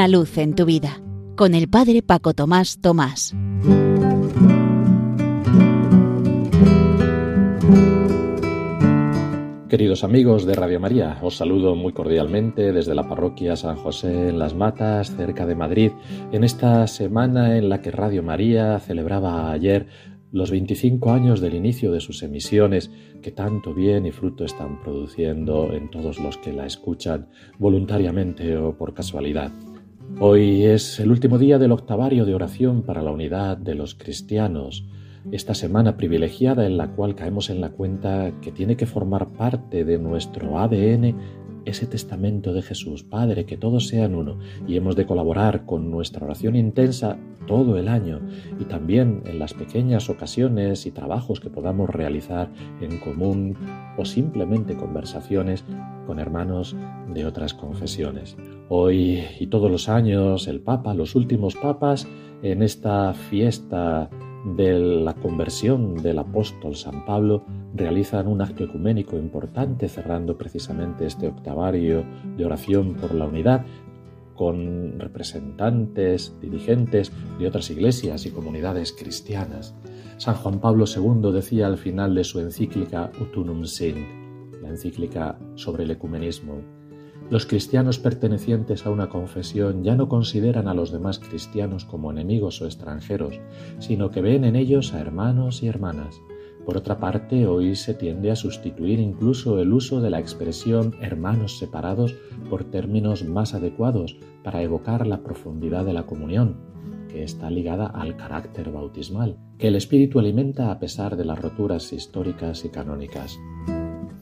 Una luz en tu vida con el Padre Paco Tomás Tomás. Queridos amigos de Radio María, os saludo muy cordialmente desde la parroquia San José en Las Matas, cerca de Madrid, en esta semana en la que Radio María celebraba ayer los 25 años del inicio de sus emisiones que tanto bien y fruto están produciendo en todos los que la escuchan voluntariamente o por casualidad. Hoy es el último día del octavario de oración para la unidad de los cristianos, esta semana privilegiada en la cual caemos en la cuenta que tiene que formar parte de nuestro ADN ese testamento de Jesús, Padre, que todos sean uno, y hemos de colaborar con nuestra oración intensa todo el año y también en las pequeñas ocasiones y trabajos que podamos realizar en común o simplemente conversaciones con hermanos de otras confesiones. Hoy y todos los años el Papa, los últimos papas, en esta fiesta de la conversión del apóstol San Pablo realizan un acto ecuménico importante cerrando precisamente este octavario de oración por la unidad con representantes, dirigentes de otras iglesias y comunidades cristianas. San Juan Pablo II decía al final de su encíclica Utunum Sint, la encíclica sobre el ecumenismo, los cristianos pertenecientes a una confesión ya no consideran a los demás cristianos como enemigos o extranjeros, sino que ven en ellos a hermanos y hermanas. Por otra parte, hoy se tiende a sustituir incluso el uso de la expresión hermanos separados por términos más adecuados para evocar la profundidad de la comunión, que está ligada al carácter bautismal, que el Espíritu alimenta a pesar de las roturas históricas y canónicas.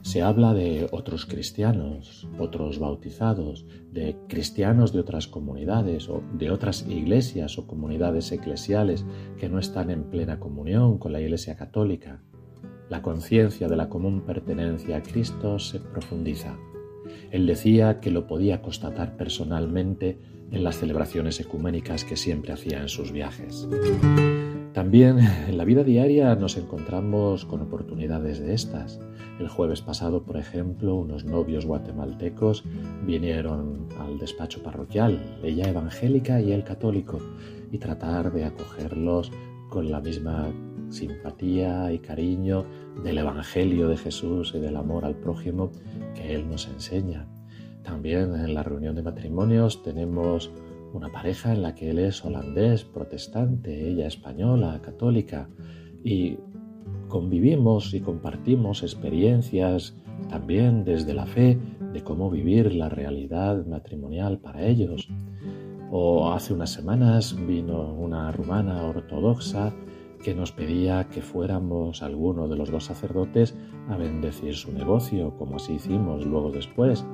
Se habla de otros cristianos, otros bautizados, de cristianos de otras comunidades o de otras iglesias o comunidades eclesiales que no están en plena comunión con la Iglesia Católica. La conciencia de la común pertenencia a Cristo se profundiza. Él decía que lo podía constatar personalmente en las celebraciones ecuménicas que siempre hacía en sus viajes. También en la vida diaria nos encontramos con oportunidades de estas. El jueves pasado, por ejemplo, unos novios guatemaltecos vinieron al despacho parroquial, ella evangélica y él católico, y tratar de acogerlos con la misma simpatía y cariño del Evangelio de Jesús y del amor al prójimo que Él nos enseña. También en la reunión de matrimonios tenemos una pareja en la que él es holandés, protestante, ella española, católica, y convivimos y compartimos experiencias también desde la fe de cómo vivir la realidad matrimonial para ellos. O hace unas semanas vino una rumana ortodoxa que nos pedía que fuéramos alguno de los dos sacerdotes a bendecir su negocio, como así hicimos luego después.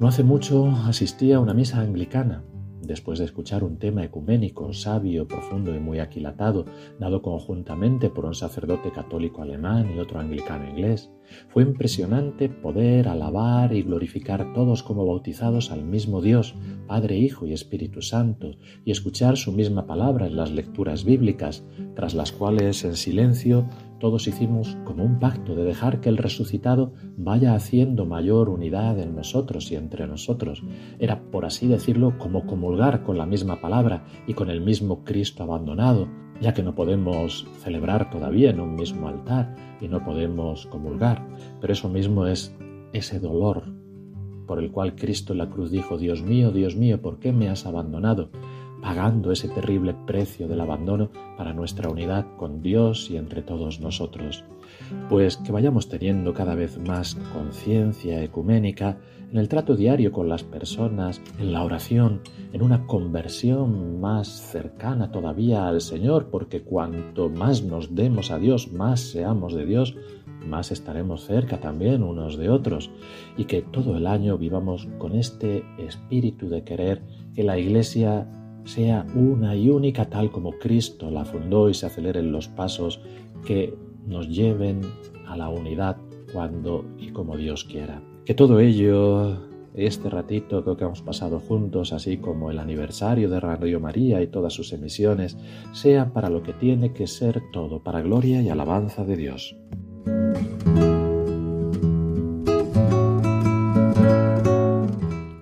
No hace mucho asistí a una misa anglicana después de escuchar un tema ecuménico, sabio, profundo y muy aquilatado, dado conjuntamente por un sacerdote católico alemán y otro anglicano inglés. Fue impresionante poder alabar y glorificar todos como bautizados al mismo Dios, Padre, Hijo y Espíritu Santo, y escuchar su misma palabra en las lecturas bíblicas, tras las cuales en silencio todos hicimos como un pacto de dejar que el resucitado vaya haciendo mayor unidad en nosotros y entre nosotros. Era, por así decirlo, como comulgar con la misma palabra y con el mismo Cristo abandonado, ya que no podemos celebrar todavía en un mismo altar y no podemos comulgar, pero eso mismo es ese dolor por el cual Cristo en la cruz dijo, Dios mío, Dios mío, ¿por qué me has abandonado? Pagando ese terrible precio del abandono para nuestra unidad con Dios y entre todos nosotros. Pues que vayamos teniendo cada vez más conciencia ecuménica en el trato diario con las personas, en la oración, en una conversión más cercana todavía al Señor, porque cuanto más nos demos a Dios, más seamos de Dios, más estaremos cerca también unos de otros, y que todo el año vivamos con este espíritu de querer que la Iglesia sea una y única tal como Cristo la fundó y se aceleren los pasos que nos lleven a la unidad cuando y como Dios quiera. Que todo ello, este ratito que hemos pasado juntos, así como el aniversario de Radio María y todas sus emisiones, sea para lo que tiene que ser todo, para gloria y alabanza de Dios.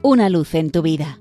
Una luz en tu vida